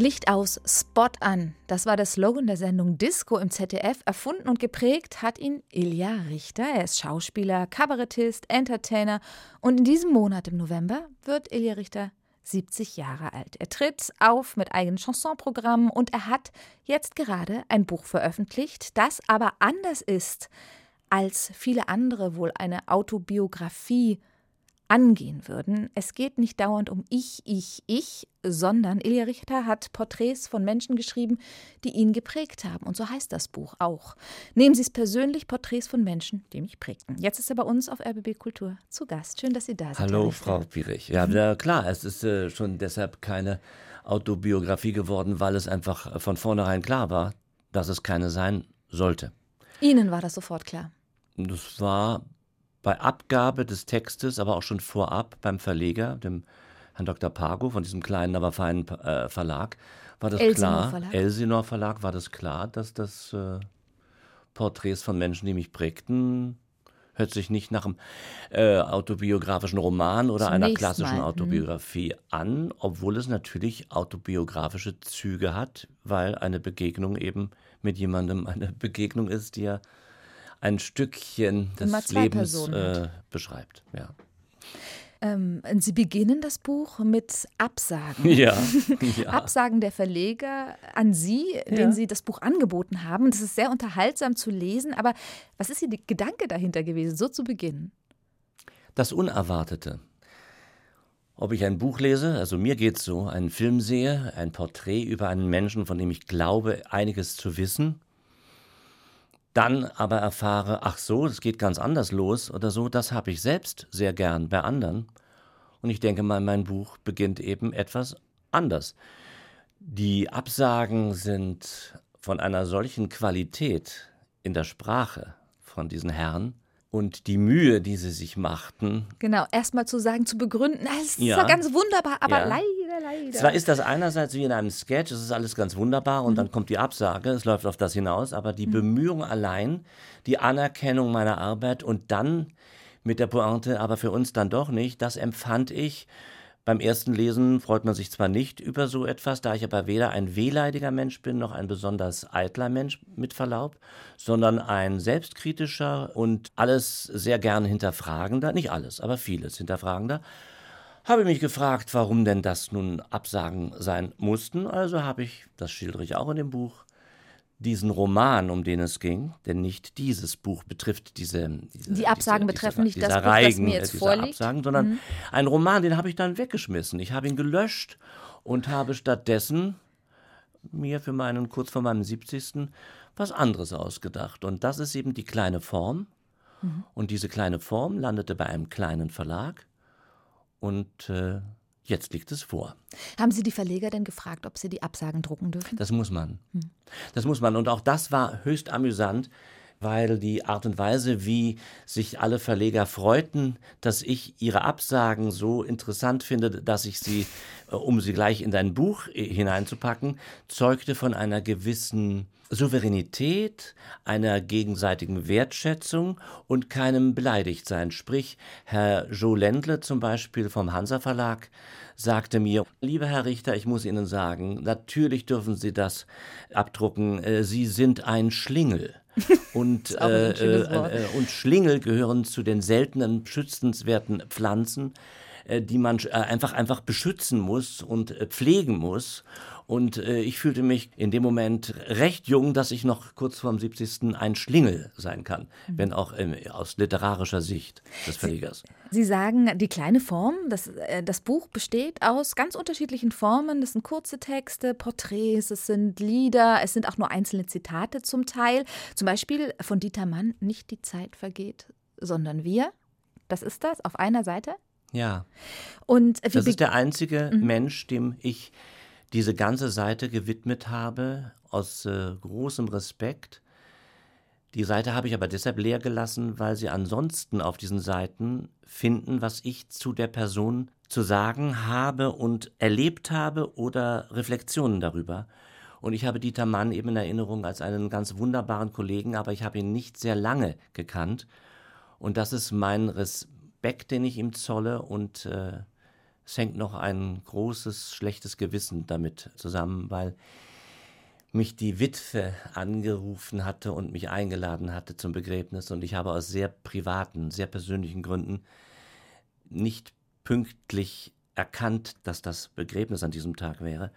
Licht aus, Spot an. Das war der Slogan der Sendung Disco im ZDF. Erfunden und geprägt hat ihn Ilja Richter. Er ist Schauspieler, Kabarettist, Entertainer. Und in diesem Monat im November wird Ilja Richter 70 Jahre alt. Er tritt auf mit eigenen Chansonprogrammen und er hat jetzt gerade ein Buch veröffentlicht, das aber anders ist als viele andere wohl eine Autobiografie angehen würden. Es geht nicht dauernd um ich, ich, ich, sondern Ilja Richter hat Porträts von Menschen geschrieben, die ihn geprägt haben. Und so heißt das Buch auch. Nehmen Sie es persönlich, Porträts von Menschen, die mich prägten. Jetzt ist er bei uns auf RBB Kultur zu Gast. Schön, dass Sie da sind. Hallo, Frau Pirich. Ja, ja, klar, es ist äh, schon deshalb keine Autobiografie geworden, weil es einfach von vornherein klar war, dass es keine sein sollte. Ihnen war das sofort klar. Das war bei Abgabe des Textes, aber auch schon vorab beim Verleger, dem Herrn Dr. Pago von diesem kleinen, aber feinen äh, Verlag, war das Elsinor klar, Verlag. Elsinor Verlag, war das klar, dass das äh, Porträts von Menschen, die mich prägten, hört sich nicht nach einem äh, autobiografischen Roman oder einer Zunächst klassischen mal, hm. Autobiografie an, obwohl es natürlich autobiografische Züge hat, weil eine Begegnung eben mit jemandem eine Begegnung ist, die ja ein Stückchen des Lebens äh, beschreibt. Ja. Ähm, Sie beginnen das Buch mit Absagen. Ja, ja. Absagen der Verleger an Sie, denen Sie das Buch angeboten haben. Das ist sehr unterhaltsam zu lesen, aber was ist Ihr Gedanke dahinter gewesen, so zu beginnen? Das Unerwartete. Ob ich ein Buch lese, also mir geht's so, einen Film sehe, ein Porträt über einen Menschen, von dem ich glaube, einiges zu wissen, dann aber erfahre, ach so, es geht ganz anders los oder so, das habe ich selbst sehr gern bei anderen. Und ich denke mal, mein Buch beginnt eben etwas anders. Die Absagen sind von einer solchen Qualität in der Sprache von diesen Herren und die Mühe, die sie sich machten, Genau, erstmal zu sagen, zu begründen, "Ah, es ist Ja. ja ganz wunderbar, aber Ja. leider, leider. Zwar ist das einerseits wie in einem Sketch, es ist alles ganz wunderbar und dann kommt die Absage, es läuft auf das hinaus, aber die Bemühung allein, die Anerkennung meiner Arbeit und dann mit der Pointe, aber für uns dann doch nicht, das empfand ich. Beim ersten Lesen freut man sich zwar nicht über so etwas, da ich aber weder ein wehleidiger Mensch bin, noch ein besonders eitler Mensch mit Verlaub, sondern ein selbstkritischer und alles sehr gern hinterfragender, nicht alles, aber vieles hinterfragender, habe mich gefragt, warum denn das nun Absagen sein mussten. Also habe ich, das schildere ich auch in dem Buch, diesen Roman, um den es ging, denn nicht dieses Buch betrifft diese, diese Die Absagen diese, betreffen nicht diese das Buch, das Reigen, mir jetzt äh, diese vorliegt. Mhm. Absagen, sondern ein Roman, den habe ich dann weggeschmissen. Ich habe ihn gelöscht und habe stattdessen mir für meinen kurz vor meinem 70. was anderes ausgedacht. Und das ist eben die kleine Form. Mhm. Und diese kleine Form landete bei einem kleinen Verlag. Und äh, jetzt liegt es vor. Haben Sie die Verleger denn gefragt, ob Sie die Absagen drucken dürfen? Das muss man. Das muss man. Und auch das war höchst amüsant, weil die Art und Weise, wie sich alle Verleger freuten, dass ich ihre Absagen so interessant finde, dass ich sie, äh, um sie gleich in dein Buch äh, hineinzupacken, zeugte von einer gewissen Souveränität, einer gegenseitigen Wertschätzung und keinem Beleidigtsein. Sprich, Herr Joe Ländle zum Beispiel vom Hansa Verlag sagte mir, lieber Herr Richter, ich muss Ihnen sagen, natürlich dürfen Sie das abdrucken. Äh, Sie sind ein Schlingel. Und, äh, äh, äh, und Schlingel gehören zu den seltenen, schützenswerten Pflanzen, äh, die man äh, einfach, einfach beschützen muss und pflegen muss. Und äh, ich fühlte mich in dem Moment recht jung, dass ich noch kurz vorm 70. ein Schlingel sein kann, Mhm. wenn auch ähm, aus literarischer Sicht des Verlegers. Sie sagen, die kleine Form, das, äh, das Buch besteht aus ganz unterschiedlichen Formen. Das sind kurze Texte, Porträts, es sind Lieder, es sind auch nur einzelne Zitate zum Teil. Zum Beispiel von Dieter Mann, nicht die Zeit vergeht, sondern wir. Das ist das auf einer Seite. Ja. Und wie Das ist der einzige Mhm. Mensch, dem ich diese ganze Seite gewidmet habe, aus äh, großem Respekt. Die Seite habe ich aber deshalb leer gelassen, weil sie ansonsten auf diesen Seiten finden, was ich zu der Person zu sagen habe und erlebt habe oder Reflexionen darüber. Und ich habe Dieter Mann eben in Erinnerung als einen ganz wunderbaren Kollegen, aber ich habe ihn nicht sehr lange gekannt. Und das ist mein Respekt, den ich ihm zolle und äh, es hängt noch ein großes, schlechtes Gewissen damit zusammen, weil mich die Witwe angerufen hatte und mich eingeladen hatte zum Begräbnis. Und ich habe aus sehr privaten, sehr persönlichen Gründen nicht pünktlich erkannt, dass das Begräbnis an diesem Tag wäre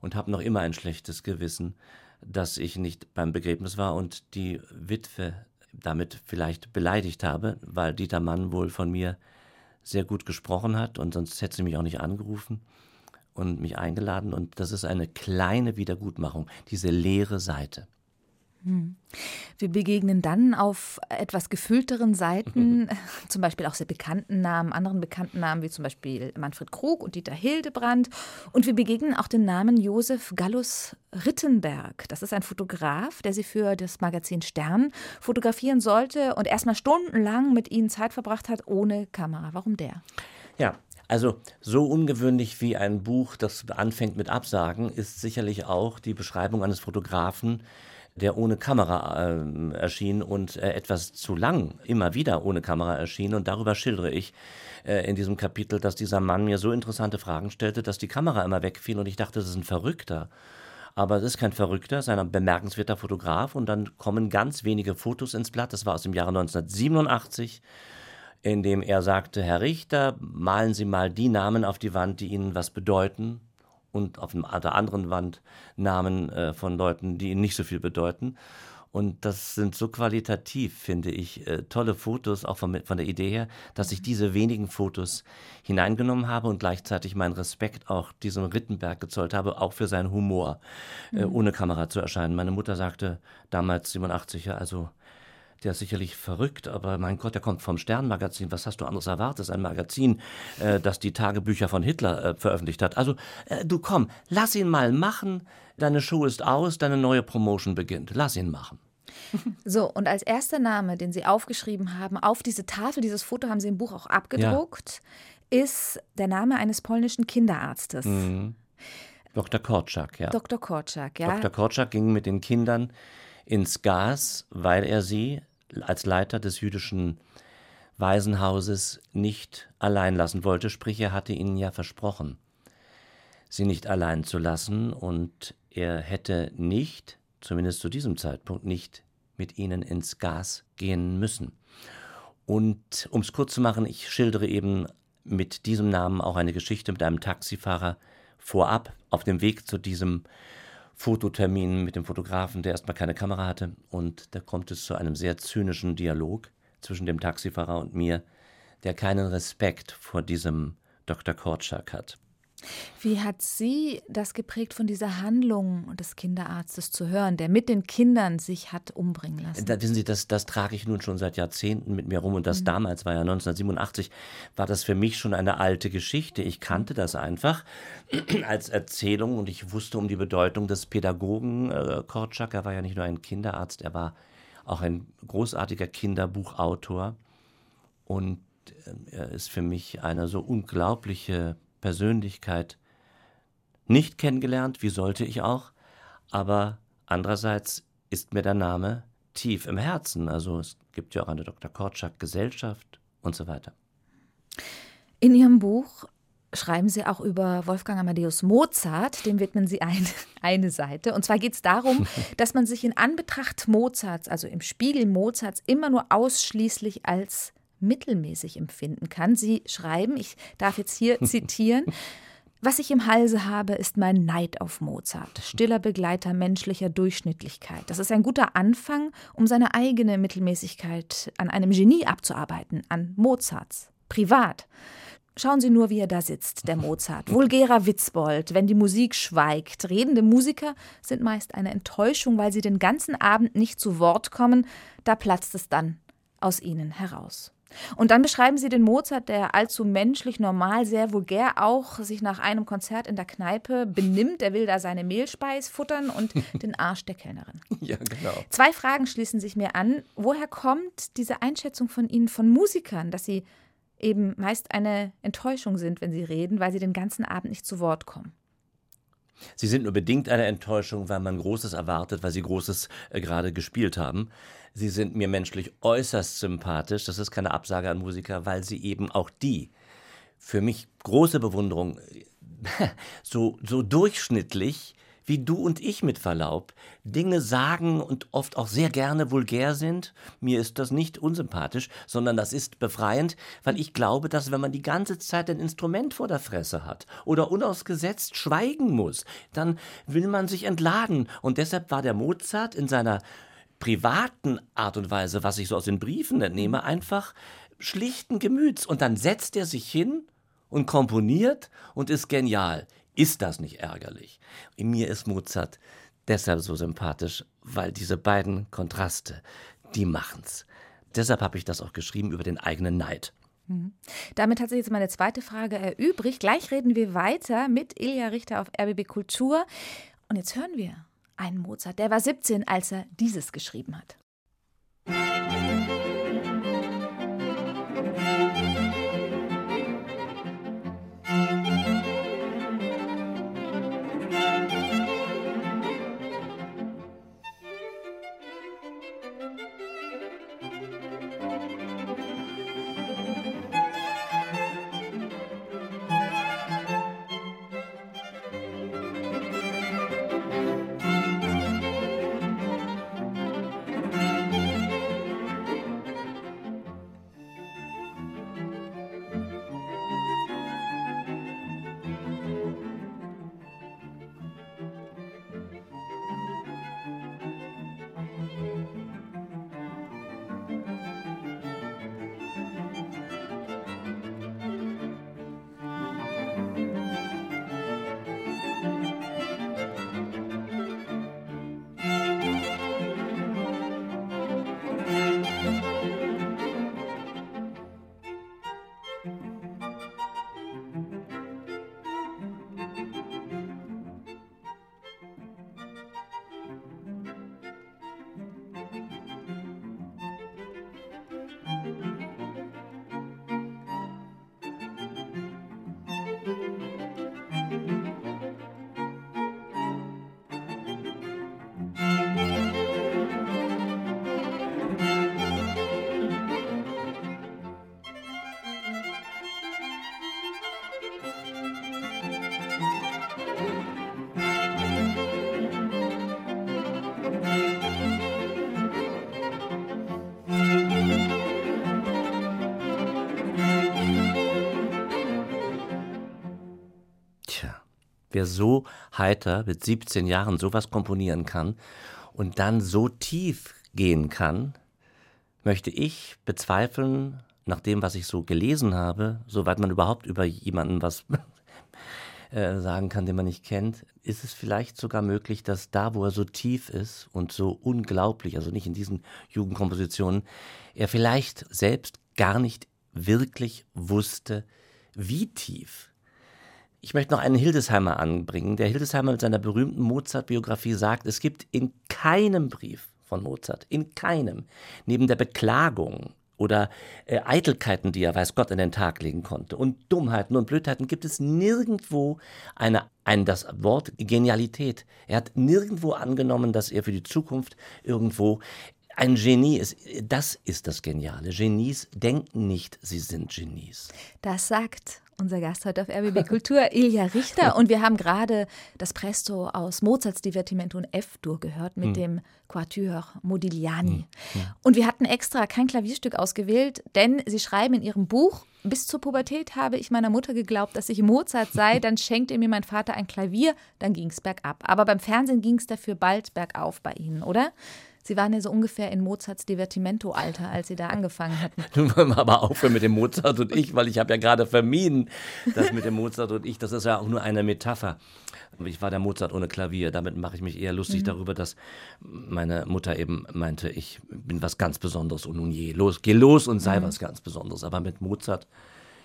und habe noch immer ein schlechtes Gewissen, dass ich nicht beim Begräbnis war und die Witwe damit vielleicht beleidigt habe, weil Dieter Mann wohl von mir sehr gut gesprochen hat und sonst hätte sie mich auch nicht angerufen und mich eingeladen. Und das ist eine kleine Wiedergutmachung, diese leere Seite. Hm. Wir begegnen dann auf etwas gefüllteren Seiten, zum Beispiel auch sehr bekannten Namen, anderen bekannten Namen wie zum Beispiel Manfred Krug und Dieter Hildebrand. Und wir begegnen auch den Namen Josef Gallus Rittenberg. Das ist ein Fotograf, der sie für das Magazin Stern fotografieren sollte und erstmal stundenlang mit ihnen Zeit verbracht hat ohne Kamera. Warum der? Ja, also so ungewöhnlich wie ein Buch, das anfängt mit Absagen, ist sicherlich auch die Beschreibung eines Fotografen, der ohne Kamera äh, erschien und äh, etwas zu lang immer wieder ohne Kamera erschien. Und darüber schildere ich äh, in diesem Kapitel, dass dieser Mann mir so interessante Fragen stellte, dass die Kamera immer wegfiel und ich dachte, das ist ein Verrückter. Aber es ist kein Verrückter, es ist ein bemerkenswerter Fotograf und dann kommen ganz wenige Fotos ins Blatt. Das war aus dem Jahre 1987 in dem er sagte, Herr Richter, malen Sie mal die Namen auf die Wand, die Ihnen was bedeuten und auf der anderen Wand Namen äh, von Leuten, die ihnen nicht so viel bedeuten. Und das sind so qualitativ, finde ich, äh, tolle Fotos, auch von, von der Idee her, dass ich diese wenigen Fotos hineingenommen habe und gleichzeitig meinen Respekt auch diesem Rittenberg gezollt habe, auch für seinen Humor, äh, mhm. ohne Kamera zu erscheinen. Meine Mutter sagte damals 87, ja, also der ist sicherlich verrückt, aber mein Gott, der kommt vom Sternmagazin. Was hast du anderes erwartet? Ein Magazin, äh, das die Tagebücher von Hitler äh, veröffentlicht hat. Also, äh, du komm, lass ihn mal machen. Deine Show ist aus, deine neue Promotion beginnt. Lass ihn machen. So, und als erster Name, den Sie aufgeschrieben haben, auf diese Tafel, dieses Foto haben Sie im Buch auch abgedruckt, ja. ist der Name eines polnischen Kinderarztes. Mhm. Dr. Korczak, ja. Dr. Korczak, ja. Dr. Korczak ging mit den Kindern ins Gas, weil er sie als Leiter des jüdischen Waisenhauses nicht allein lassen wollte, sprich er hatte ihnen ja versprochen, sie nicht allein zu lassen, und er hätte nicht, zumindest zu diesem Zeitpunkt, nicht mit ihnen ins Gas gehen müssen. Und um es kurz zu machen, ich schildere eben mit diesem Namen auch eine Geschichte mit einem Taxifahrer vorab auf dem Weg zu diesem Fototermin mit dem Fotografen, der erstmal keine Kamera hatte. Und da kommt es zu einem sehr zynischen Dialog zwischen dem Taxifahrer und mir, der keinen Respekt vor diesem Dr. Korczak hat. Wie hat Sie das geprägt, von dieser Handlung des Kinderarztes zu hören, der mit den Kindern sich hat umbringen lassen? Da, wissen Sie, das, das trage ich nun schon seit Jahrzehnten mit mir rum und das mhm. damals war ja 1987, war das für mich schon eine alte Geschichte. Ich kannte das einfach als Erzählung und ich wusste um die Bedeutung des Pädagogen äh, Korczak. Er war ja nicht nur ein Kinderarzt, er war auch ein großartiger Kinderbuchautor und äh, er ist für mich eine so unglaubliche Persönlichkeit nicht kennengelernt, wie sollte ich auch, aber andererseits ist mir der Name tief im Herzen. Also es gibt ja auch eine Dr. Korczak Gesellschaft und so weiter. In Ihrem Buch schreiben Sie auch über Wolfgang Amadeus Mozart, dem widmen Sie ein, eine Seite. Und zwar geht es darum, dass man sich in Anbetracht Mozarts, also im Spiegel Mozarts, immer nur ausschließlich als mittelmäßig empfinden kann. Sie schreiben, ich darf jetzt hier zitieren, was ich im Halse habe, ist mein Neid auf Mozart, stiller Begleiter menschlicher Durchschnittlichkeit. Das ist ein guter Anfang, um seine eigene Mittelmäßigkeit an einem Genie abzuarbeiten, an Mozarts, privat. Schauen Sie nur, wie er da sitzt, der Mozart. Vulgärer Witzbold, wenn die Musik schweigt. Redende Musiker sind meist eine Enttäuschung, weil sie den ganzen Abend nicht zu Wort kommen. Da platzt es dann aus ihnen heraus. Und dann beschreiben sie den Mozart, der allzu menschlich, normal, sehr vulgär auch sich nach einem Konzert in der Kneipe benimmt. Er will da seine Mehlspeis futtern und den Arsch der Kellnerin. Ja, genau. Zwei Fragen schließen sich mir an. Woher kommt diese Einschätzung von Ihnen von Musikern, dass sie eben meist eine Enttäuschung sind, wenn sie reden, weil sie den ganzen Abend nicht zu Wort kommen? Sie sind nur bedingt eine Enttäuschung, weil man Großes erwartet, weil Sie Großes äh, gerade gespielt haben. Sie sind mir menschlich äußerst sympathisch. Das ist keine Absage an Musiker, weil sie eben auch die für mich große Bewunderung, so, so durchschnittlich wie du und ich mit Verlaub Dinge sagen und oft auch sehr gerne vulgär sind. Mir ist das nicht unsympathisch, sondern das ist befreiend, weil ich glaube, dass wenn man die ganze Zeit ein Instrument vor der Fresse hat oder unausgesetzt schweigen muss, dann will man sich entladen. Und deshalb war der Mozart in seiner privaten Art und Weise, was ich so aus den Briefen entnehme, einfach schlichten Gemüts. Und dann setzt er sich hin und komponiert und ist genial. Ist das nicht ärgerlich? In mir ist Mozart deshalb so sympathisch, weil diese beiden Kontraste, die machen's. Deshalb habe ich das auch geschrieben über den eigenen Neid. Mhm. Damit hat sich jetzt meine zweite Frage erübrigt. Gleich reden wir weiter mit Ilja Richter auf RBB Kultur. Und jetzt hören wir einen Mozart. Der war 17, als er dieses geschrieben hat. Wer so heiter mit 17 Jahren sowas komponieren kann und dann so tief gehen kann, möchte ich bezweifeln, nach dem, was ich so gelesen habe, soweit man überhaupt über jemanden was äh, sagen kann, den man nicht kennt, ist es vielleicht sogar möglich, dass da, wo er so tief ist und so unglaublich, also nicht in diesen Jugendkompositionen, er vielleicht selbst gar nicht wirklich wusste, wie tief ich möchte noch einen Hildesheimer anbringen. Der Hildesheimer mit seiner berühmten Mozart-Biografie sagt, es gibt in keinem Brief von Mozart, in keinem, neben der Beklagung oder äh, Eitelkeiten, die er weiß Gott an den Tag legen konnte und Dummheiten und Blödheiten, gibt es nirgendwo eine, ein, das Wort Genialität. Er hat nirgendwo angenommen, dass er für die Zukunft irgendwo ein Genie ist, das ist das Geniale. Genies denken nicht, sie sind Genies. Das sagt unser Gast heute auf RBB Kultur, Ilja Richter. Und wir haben gerade das Presto aus Mozarts Divertimento in F-Dur gehört mit hm. dem Quatuor Modigliani. Hm. Und wir hatten extra kein Klavierstück ausgewählt, denn Sie schreiben in Ihrem Buch, bis zur Pubertät habe ich meiner Mutter geglaubt, dass ich Mozart sei. Dann schenkte mir mein Vater ein Klavier, dann ging es bergab. Aber beim Fernsehen ging es dafür bald bergauf bei Ihnen, oder? Sie waren ja so ungefähr in Mozarts Divertimento-Alter, als Sie da angefangen hatten. Nun wollen wir aber aufhören mit dem Mozart und ich, weil ich habe ja gerade vermieden, dass mit dem Mozart und ich, das ist ja auch nur eine Metapher. Ich war der Mozart ohne Klavier. Damit mache ich mich eher lustig mhm. darüber, dass meine Mutter eben meinte, ich bin was ganz Besonderes und nun je los, geh los und sei mhm. was ganz Besonderes. Aber mit Mozart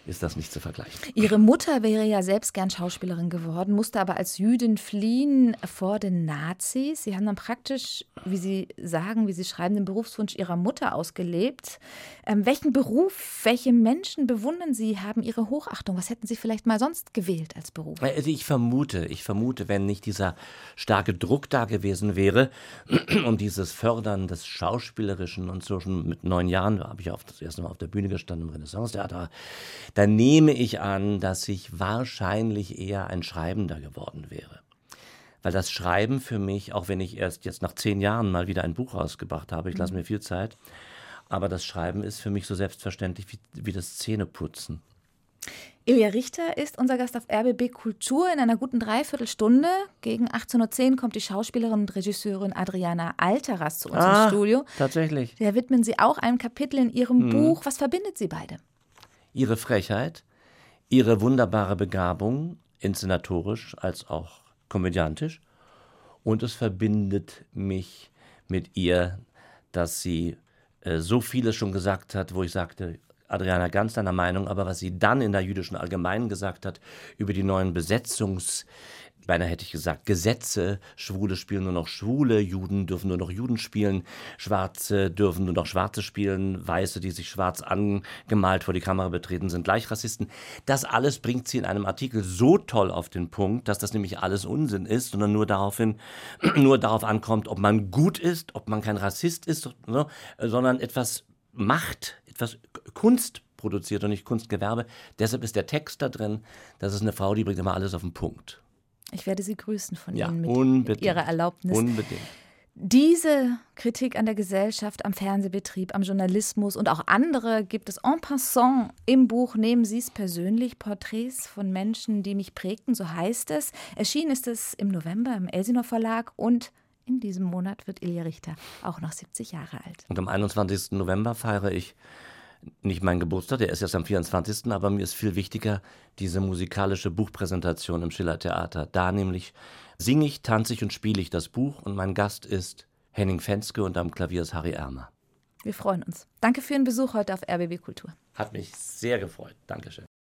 ist das nicht zu vergleichen. Ihre Mutter wäre ja selbst gern Schauspielerin geworden, musste aber als Jüdin fliehen vor den Nazis. Sie haben dann praktisch, wie Sie sagen, wie Sie schreiben, den Berufswunsch Ihrer Mutter ausgelebt. Ähm, welchen Beruf, welche Menschen bewundern Sie, haben Ihre Hochachtung? Was hätten Sie vielleicht mal sonst gewählt als Beruf? Also ich vermute, ich vermute, wenn nicht dieser starke Druck da gewesen wäre und dieses Fördern des Schauspielerischen und so schon mit neun Jahren, da habe ich auch das erste Mal auf der Bühne gestanden im Renaissance-Theater, dann nehme ich an, dass ich wahrscheinlich eher ein Schreibender geworden wäre. Weil das Schreiben für mich, auch wenn ich erst jetzt nach zehn Jahren mal wieder ein Buch rausgebracht habe, ich lasse mhm. mir viel Zeit, aber das Schreiben ist für mich so selbstverständlich wie, wie das Zähneputzen. Ilja Richter ist unser Gast auf RBB Kultur in einer guten Dreiviertelstunde. Gegen 18.10 Uhr kommt die Schauspielerin und Regisseurin Adriana Alteras zu uns ah, ins Studio. Tatsächlich. Der widmen Sie auch einem Kapitel in Ihrem mhm. Buch. Was verbindet Sie beide? Ihre Frechheit, ihre wunderbare Begabung, inszenatorisch als auch komödiantisch. Und es verbindet mich mit ihr, dass sie äh, so vieles schon gesagt hat, wo ich sagte, Adriana ganz deiner Meinung, aber was sie dann in der jüdischen Allgemeinen gesagt hat über die neuen Besetzungs- beinahe hätte ich gesagt, Gesetze, Schwule spielen nur noch Schwule, Juden dürfen nur noch Juden spielen, Schwarze dürfen nur noch Schwarze spielen, Weiße, die sich schwarz angemalt vor die Kamera betreten, sind gleich Rassisten. Das alles bringt sie in einem Artikel so toll auf den Punkt, dass das nämlich alles Unsinn ist, sondern nur daraufhin, nur darauf ankommt, ob man gut ist, ob man kein Rassist ist, sondern etwas macht, etwas Kunst produziert und nicht Kunstgewerbe. Deshalb ist der Text da drin. Das ist eine Frau, die bringt immer alles auf den Punkt. Ich werde Sie grüßen von ja, Ihnen mit unbedingt. Ihrer Erlaubnis. Unbedingt. Diese Kritik an der Gesellschaft, am Fernsehbetrieb, am Journalismus und auch andere gibt es en passant im Buch. Nehmen Sie es persönlich, Porträts von Menschen, die mich prägten, so heißt es. Erschienen ist es im November im Elsinor Verlag und in diesem Monat wird Ilja Richter auch noch 70 Jahre alt. Und am 21. November feiere ich nicht meinen Geburtstag, der ist erst am 24., aber mir ist viel wichtiger diese musikalische Buchpräsentation im Schiller Theater. Da nämlich singe ich, tanze ich und spiele ich das Buch und mein Gast ist Henning Fenske und am Klavier ist Harry Ermer. Wir freuen uns. Danke für Ihren Besuch heute auf RBB Kultur. Hat mich sehr gefreut. Dankeschön.